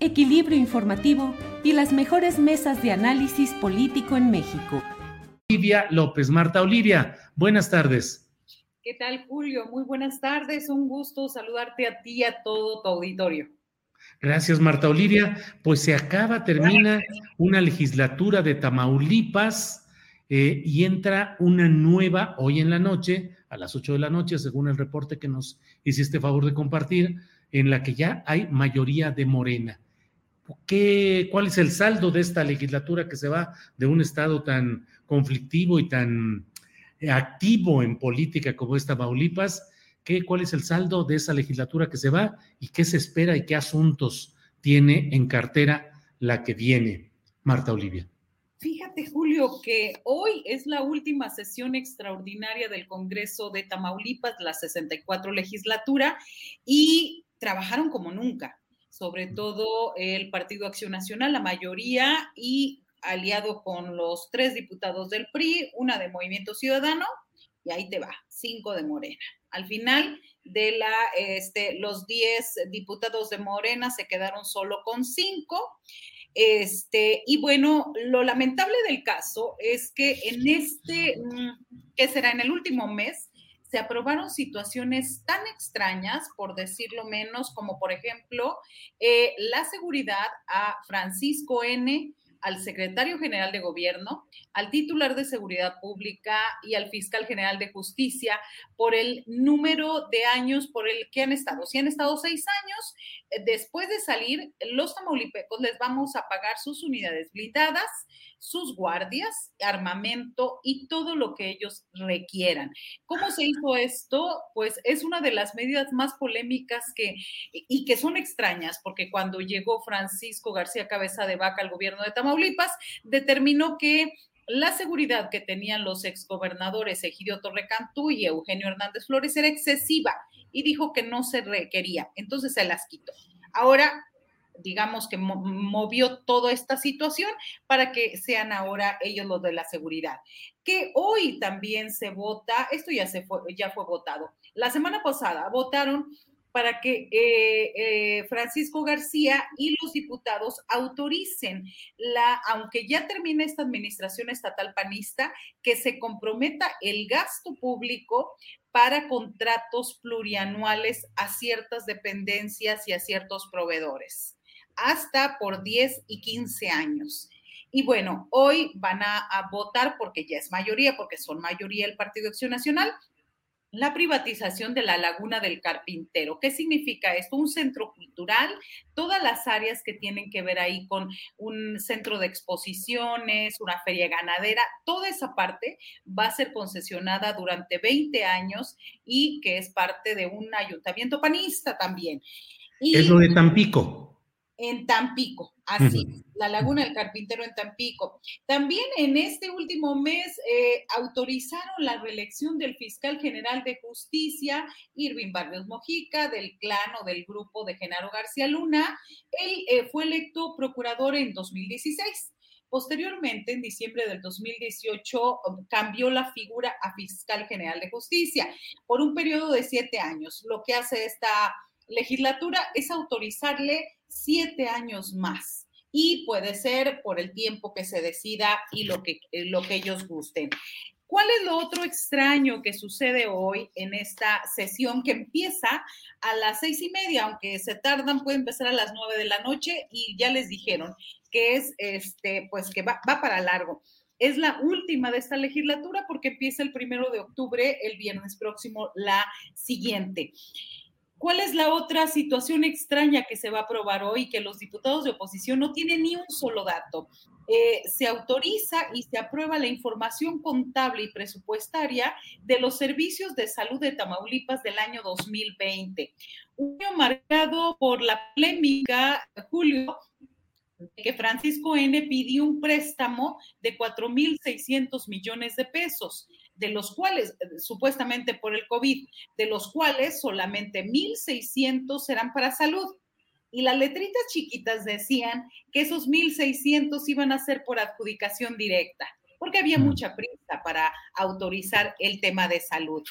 equilibrio informativo y las mejores mesas de análisis político en México. Olivia López. Marta Olivia, buenas tardes. ¿Qué tal, Julio? Muy buenas tardes. Un gusto saludarte a ti y a todo tu auditorio. Gracias, Marta Olivia. Pues se acaba, termina una legislatura de Tamaulipas eh, y entra una nueva hoy en la noche, a las 8 de la noche, según el reporte que nos hiciste favor de compartir, en la que ya hay mayoría de Morena. ¿Qué, ¿Cuál es el saldo de esta legislatura que se va de un estado tan conflictivo y tan eh, activo en política como es Tamaulipas? ¿Qué, ¿Cuál es el saldo de esa legislatura que se va y qué se espera y qué asuntos tiene en cartera la que viene? Marta Olivia. Fíjate, Julio, que hoy es la última sesión extraordinaria del Congreso de Tamaulipas, la 64 legislatura, y trabajaron como nunca, sobre todo el Partido Acción Nacional, la mayoría, y aliado con los tres diputados del PRI, una de Movimiento Ciudadano, y ahí te va, cinco de Morena. Al final de la, este, los diez diputados de Morena se quedaron solo con cinco. Este, y bueno, lo lamentable del caso es que en este, ¿qué será? En el último mes se aprobaron situaciones tan extrañas, por decirlo menos, como por ejemplo eh, la seguridad a Francisco N., al secretario general de gobierno, al titular de seguridad pública y al fiscal general de justicia por el número de años por el que han estado. Si han estado seis años, eh, después de salir, los tamaulipecos les vamos a pagar sus unidades blindadas, sus guardias, armamento y todo lo que ellos requieran. ¿Cómo se hizo esto? Pues es una de las medidas más polémicas que, y que son extrañas, porque cuando llegó Francisco García Cabeza de Vaca al gobierno de Tamaulipas, determinó que la seguridad que tenían los exgobernadores Egidio Torrecantú y Eugenio Hernández Flores era excesiva y dijo que no se requería, entonces se las quitó. Ahora digamos que movió toda esta situación para que sean ahora ellos los de la seguridad. Que hoy también se vota, esto ya, se fue, ya fue votado. La semana pasada votaron para que eh, eh, Francisco García y los diputados autoricen la, aunque ya termine esta administración estatal panista, que se comprometa el gasto público para contratos plurianuales a ciertas dependencias y a ciertos proveedores hasta por 10 y 15 años. Y bueno, hoy van a, a, votar, porque ya es mayoría, porque son mayoría el Partido Acción Nacional, la privatización de la Laguna del Carpintero. ¿Qué significa esto? Un centro cultural, todas las áreas que tienen que ver ahí con un centro de exposiciones, una feria ganadera, toda esa parte va a ser concesionada durante 20 años y que es parte de un ayuntamiento panista también. Y, es lo de Tampico en Tampico, así, uh -huh. la Laguna del Carpintero en Tampico. También en este último mes eh, autorizaron la reelección del fiscal general de justicia, Irving Barrios Mojica, del clan o del grupo de Genaro García Luna. Él eh, fue electo procurador en 2016. Posteriormente, en diciembre del 2018, cambió la figura a fiscal general de justicia por un periodo de siete años. Lo que hace esta legislatura es autorizarle siete años más y puede ser por el tiempo que se decida y lo que, lo que ellos gusten. ¿Cuál es lo otro extraño que sucede hoy en esta sesión que empieza a las seis y media, aunque se tardan, puede empezar a las nueve de la noche y ya les dijeron que es, este, pues que va, va para largo. Es la última de esta legislatura porque empieza el primero de octubre, el viernes próximo, la siguiente. ¿Cuál es la otra situación extraña que se va a aprobar hoy? Que los diputados de oposición no tienen ni un solo dato. Eh, se autoriza y se aprueba la información contable y presupuestaria de los servicios de salud de Tamaulipas del año 2020. Un año marcado por la polémica, Julio, que Francisco N. pidió un préstamo de 4.600 millones de pesos de los cuales, eh, supuestamente por el COVID, de los cuales solamente 1.600 serán para salud. Y las letritas chiquitas decían que esos 1.600 iban a ser por adjudicación directa porque había mm. mucha prisa para autorizar el tema de salud.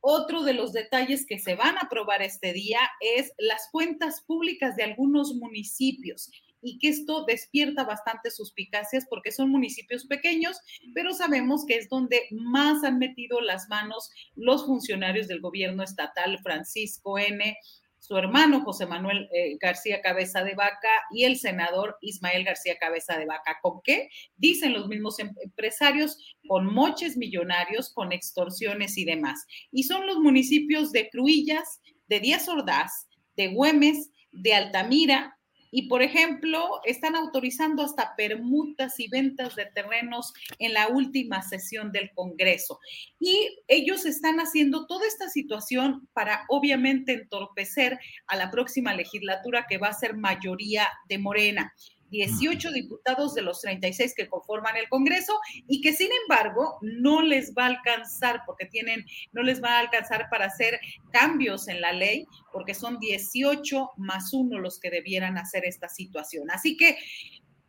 Otro de los detalles que se van a aprobar este día es las cuentas públicas de algunos municipios y que esto despierta bastante suspicacias porque son municipios pequeños, pero sabemos que es donde más han metido las manos los funcionarios del gobierno estatal, Francisco N., su hermano José Manuel eh, García Cabeza de Vaca y el senador Ismael García Cabeza de Vaca. ¿Con qué? Dicen los mismos em-, empresarios, con moches millonarios, con extorsiones y demás. Y son los municipios de Cruillas, de Díaz Ordaz, de Güemes, de Altamira, y, por ejemplo, están autorizando hasta permutas y ventas de terrenos en la última sesión del Congreso. Y ellos están haciendo toda esta situación para, obviamente, entorpecer a la próxima legislatura que va a ser mayoría de Morena. 18 diputados de los 36 que conforman el Congreso y que sin embargo no les va a alcanzar porque tienen, no les va a alcanzar para hacer cambios en la ley porque son 18 más uno los que debieran hacer esta situación. Así que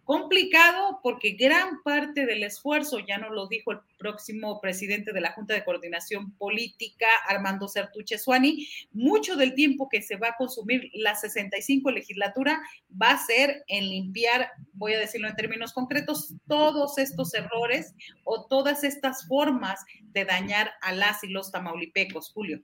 complicado porque gran parte del esfuerzo, ya nos lo dijo el próximo presidente de la Junta de Coordinación Política, Armando Sertuche Suani, mucho del tiempo que se va a consumir la 65 legislatura va a ser en limpiar, voy a decirlo en términos concretos, todos estos errores o todas estas formas de dañar a las y los tamaulipecos, Julio.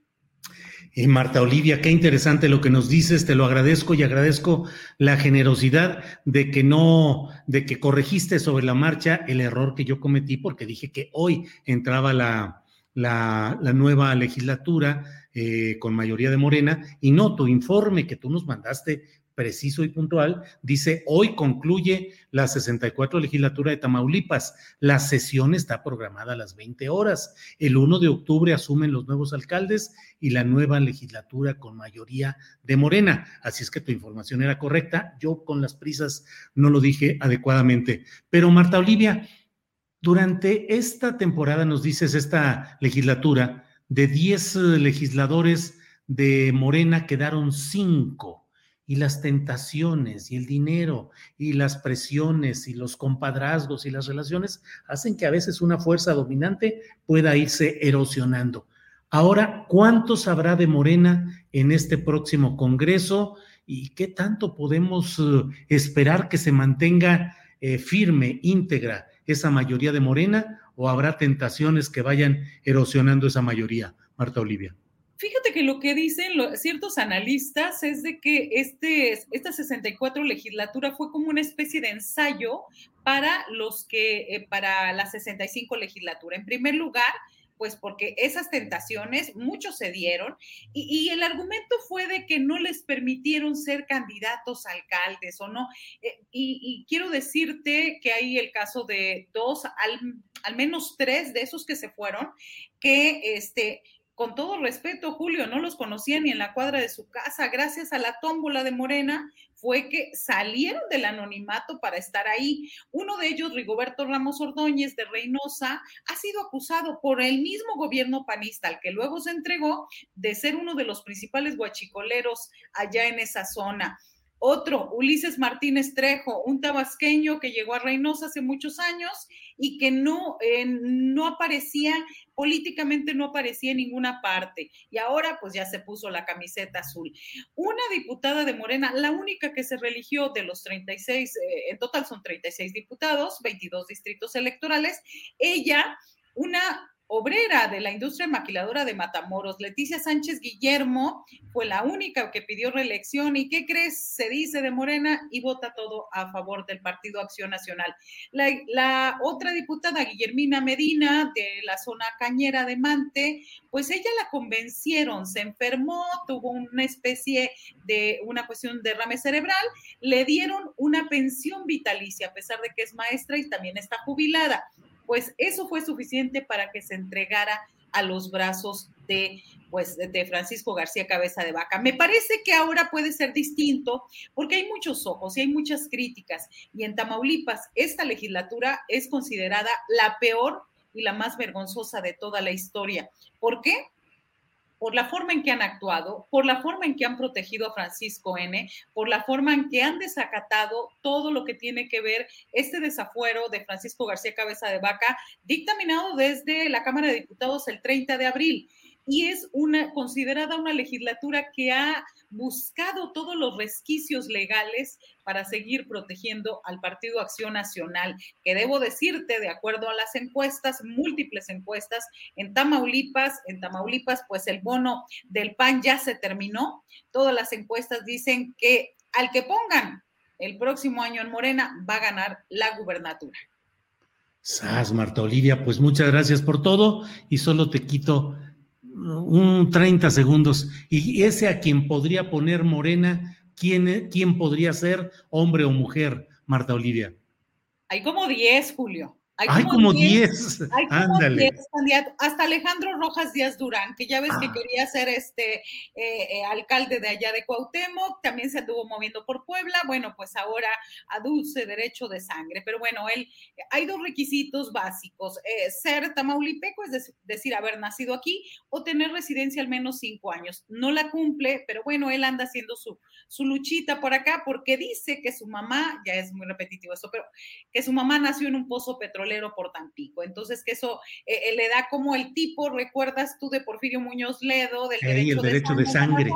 Y Marta Olivia, qué interesante lo que nos dices, te lo agradezco y agradezco la generosidad de que no, de que corregiste sobre la marcha el error que yo cometí porque dije que hoy entraba la, la, la nueva legislatura eh, con mayoría de Morena y no tu informe que tú nos mandaste preciso y puntual, dice, hoy concluye la 64 legislatura de Tamaulipas. La sesión está programada a las 20 horas. El 1 de octubre asumen los nuevos alcaldes y la nueva legislatura con mayoría de Morena. Así es que tu información era correcta. Yo con las prisas no lo dije adecuadamente. Pero Marta Olivia, durante esta temporada, nos dices, esta legislatura, de 10 legisladores de Morena quedaron 5 y las tentaciones y el dinero y las presiones y los compadrazgos y las relaciones hacen que a veces una fuerza dominante pueda irse erosionando. Ahora, ¿cuántos habrá de Morena en este próximo Congreso y qué tanto podemos eh, esperar que se mantenga eh, firme, íntegra esa mayoría de Morena o habrá tentaciones que vayan erosionando esa mayoría? Marta Olivia. Fíjate que lo que dicen ciertos analistas es de que este, esta 64 legislatura fue como una especie de ensayo para los que, eh, para la 65 legislatura. En primer lugar, pues porque esas tentaciones muchos se dieron y, el argumento fue de que no les permitieron ser candidatos a alcaldes o no. Eh, y, quiero decirte que hay el caso de dos, al, al menos tres de esos que se fueron, que este, con todo respeto, Julio, no los conocía ni en la cuadra de su casa. Gracias a la tómbola de Morena fue que salieron del anonimato para estar ahí. Uno de ellos, Rigoberto Ramos Ordóñez de Reynosa, ha sido acusado por el mismo gobierno panista, al que luego se entregó, de ser uno de los principales guachicoleros allá en esa zona. Otro, Ulises Martínez Trejo, un tabasqueño que llegó a Reynosa hace muchos años y que no, eh, no aparecía, políticamente no aparecía en ninguna parte. Y ahora pues ya se puso la camiseta azul. Una diputada de Morena, la única que se religió de los 36, eh, en total son 36 diputados, 22 distritos electorales, ella, una obrera de la industria maquiladora de Matamoros, Leticia Sánchez Guillermo, fue la única que pidió reelección y ¿qué crees? Se dice de Morena y vota todo a favor del Partido Acción Nacional. La, otra diputada, Guillermina Medina, de la zona cañera de Mante, pues ella la convencieron, se enfermó, tuvo una especie de una cuestión de derrame cerebral, le dieron una pensión vitalicia, a pesar de que es maestra y también está jubilada pues eso fue suficiente para que se entregara a los brazos de pues de Francisco García Cabeza de Vaca. Me parece que ahora puede ser distinto porque hay muchos ojos y hay muchas críticas y en Tamaulipas esta legislatura es considerada la peor y la más vergonzosa de toda la historia. ¿Por qué? Por la forma en que han actuado, por la forma en que han protegido a Francisco N., por la forma en que han desacatado todo lo que tiene que ver este desafuero de Francisco García Cabeza de Vaca, dictaminado desde la Cámara de Diputados el 30 de abril y es una considerada una legislatura que ha buscado todos los resquicios legales para seguir protegiendo al Partido Acción Nacional, que debo decirte, de acuerdo a las encuestas, múltiples encuestas, en Tamaulipas, en Tamaulipas, pues el bono del PAN ya se terminó. Todas las encuestas dicen que al que pongan el próximo año en Morena va a ganar la gubernatura. Sas, Marta Olivia, pues muchas gracias por todo y solo te quito un 30 segundos. Y ese a quien podría poner Morena, ¿quién, quién podría ser, hombre o mujer, Marta Olivia? Hay como 10, Julio. Hay como 10. Hay como 10 candidatos. Hasta Alejandro Rojas Díaz Durán, que ya ves que ah. quería ser este eh, eh, alcalde de allá de Cuauhtémoc, también se anduvo moviendo por Puebla. Bueno, pues ahora aduce derecho de sangre. Pero bueno, él, hay dos requisitos básicos: eh, ser tamaulipeco, es decir, haber nacido aquí, o tener residencia al menos cinco años. No la cumple, pero bueno, él anda haciendo su, su luchita por acá porque dice que su mamá, ya es muy repetitivo eso, pero que su mamá nació en un pozo petrolero por Tampico. Entonces, que eso eh, le da como el tipo, recuerdas tú de Porfirio Muñoz Ledo, del derecho, de sangre.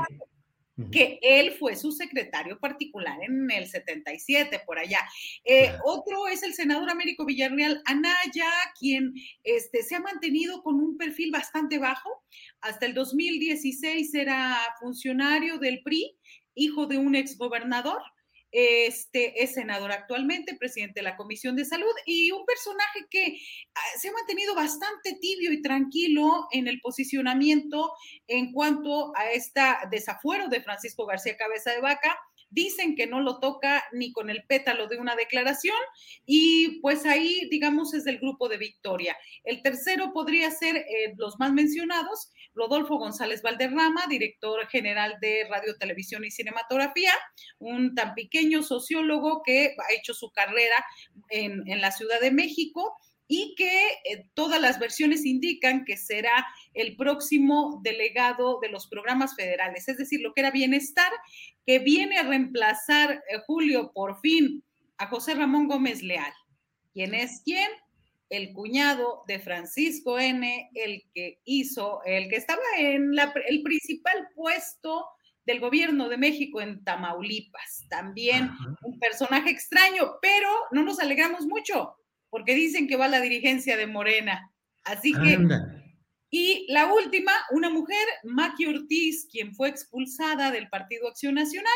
que él fue su secretario particular en el 77, por allá. Eh, otro es el senador Américo Villarreal Anaya, quien este, se ha mantenido con un perfil bastante bajo. Hasta el 2016 era funcionario del PRI, hijo de un exgobernador este es senador actualmente, presidente de la Comisión de Salud y un personaje que ah, se ha mantenido bastante tibio y tranquilo en el posicionamiento en cuanto a este desafuero de Francisco García Cabeza de Vaca dicen que no lo toca ni con el pétalo de una declaración y pues ahí, digamos, es del grupo de Victoria. El tercero podría ser eh, los más mencionados, Rodolfo González Valderrama, director general de Radio, Televisión y Cinematografía, un tan pequeño sociólogo que ha hecho su carrera en, en la Ciudad de México y que eh, todas las versiones indican que será el próximo delegado de los programas federales, es decir, lo que era bienestar, que viene a reemplazar eh, Julio por fin a José Ramón Gómez Leal. ¿Quién es quién? El cuñado de Francisco N., el que hizo, el que estaba en el principal puesto del gobierno de México en Tamaulipas. También un personaje extraño, pero no nos alegramos mucho porque dicen que va la dirigencia de Morena. Así que... Y la última, una mujer, Maki Ortiz, quien fue expulsada del Partido Acción Nacional,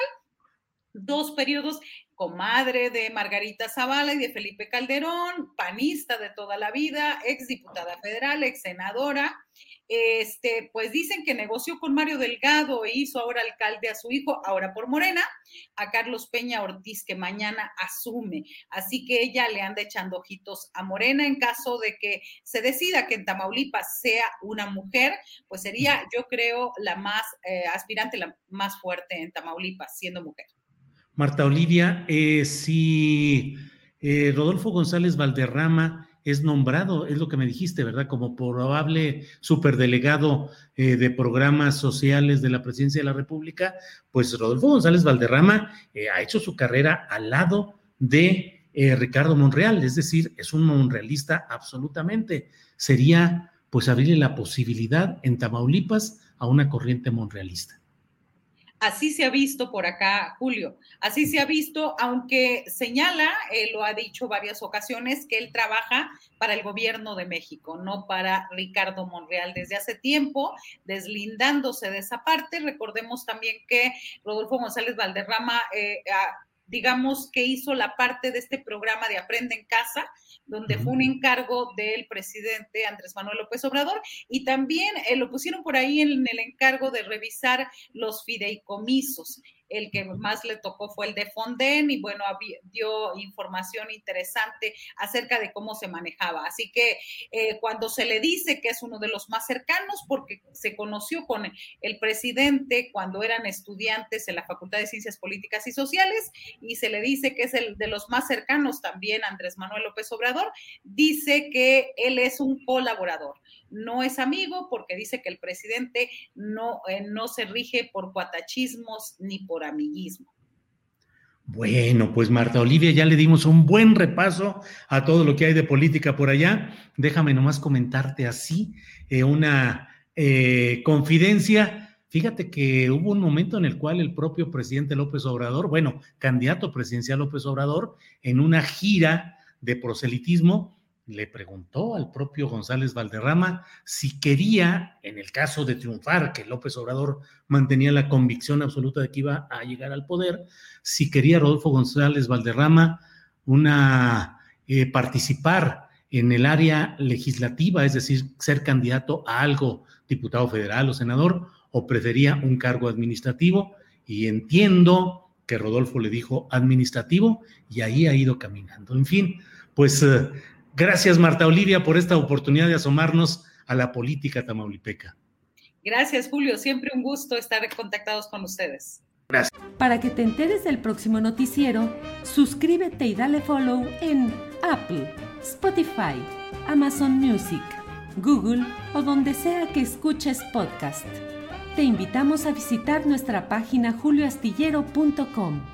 dos periodos, comadre de Margarita Zavala y de Felipe Calderón, panista de toda la vida, ex diputada federal, ex senadora, este, pues dicen que negoció con Mario Delgado e hizo ahora alcalde a su hijo, ahora por Morena, a Carlos Peña Ortiz, que mañana asume. Así que ella le anda echando ojitos a Morena en caso de que se decida que en Tamaulipas sea una mujer, pues sería, yo creo, la más eh, aspirante, la más fuerte en Tamaulipas, siendo mujer. Marta Olivia, eh, si eh, Rodolfo González Valderrama es nombrado, es lo que me dijiste, ¿verdad? Como probable superdelegado eh, de programas sociales de la presidencia de la República, pues Rodolfo González Valderrama eh, ha hecho su carrera al lado de eh, Ricardo Monreal, es decir, es un monrealista absolutamente. Sería pues abrirle la posibilidad en Tamaulipas a una corriente monrealista. Así se ha visto por acá, Julio. Así se ha visto, aunque señala, él lo ha dicho varias ocasiones, que él trabaja para el gobierno de México, no para Ricardo Monreal desde hace tiempo, deslindándose de esa parte. Recordemos también que Rodolfo González Valderrama, eh, digamos que hizo la parte de este programa de Aprende en Casa, donde fue un encargo del presidente Andrés Manuel López Obrador y también eh, lo pusieron por ahí en el encargo de revisar los fideicomisos el que más le tocó fue el de Fonden y bueno, dio información interesante acerca de cómo se manejaba. Así que eh, cuando se le dice que es uno de los más cercanos, porque se conoció con el presidente cuando eran estudiantes en la Facultad de Ciencias Políticas y Sociales, y se le dice que es el de los más cercanos también Andrés Manuel López Obrador, dice que él es un colaborador no es amigo porque dice que el presidente no, eh, no se rige por cuatachismos ni por amiguismo. Bueno, pues Marta Olivia, ya le dimos un buen repaso a todo lo que hay de política por allá. Déjame nomás comentarte así eh, una eh, confidencia. Fíjate que hubo un momento en el cual el propio presidente López Obrador, bueno, candidato presidencial López Obrador, en una gira de proselitismo, le preguntó al propio González Valderrama si quería, en el caso de triunfar, que López Obrador mantenía la convicción absoluta de que iba a llegar al poder, si quería Rodolfo González Valderrama una eh, participar en el área legislativa, es decir, ser candidato a algo, diputado federal o senador, o prefería un cargo administrativo. Y entiendo que Rodolfo le dijo administrativo y ahí ha ido caminando. En fin, pues eh, Gracias, Marta Olivia, por esta oportunidad de asomarnos a la política tamaulipeca. Gracias, Julio. Siempre un gusto estar contactados con ustedes. Gracias. Para que te enteres del próximo noticiero, suscríbete y dale follow en Apple, Spotify, Amazon Music, Google o donde sea que escuches podcast. Te invitamos a visitar nuestra página julioastillero.com.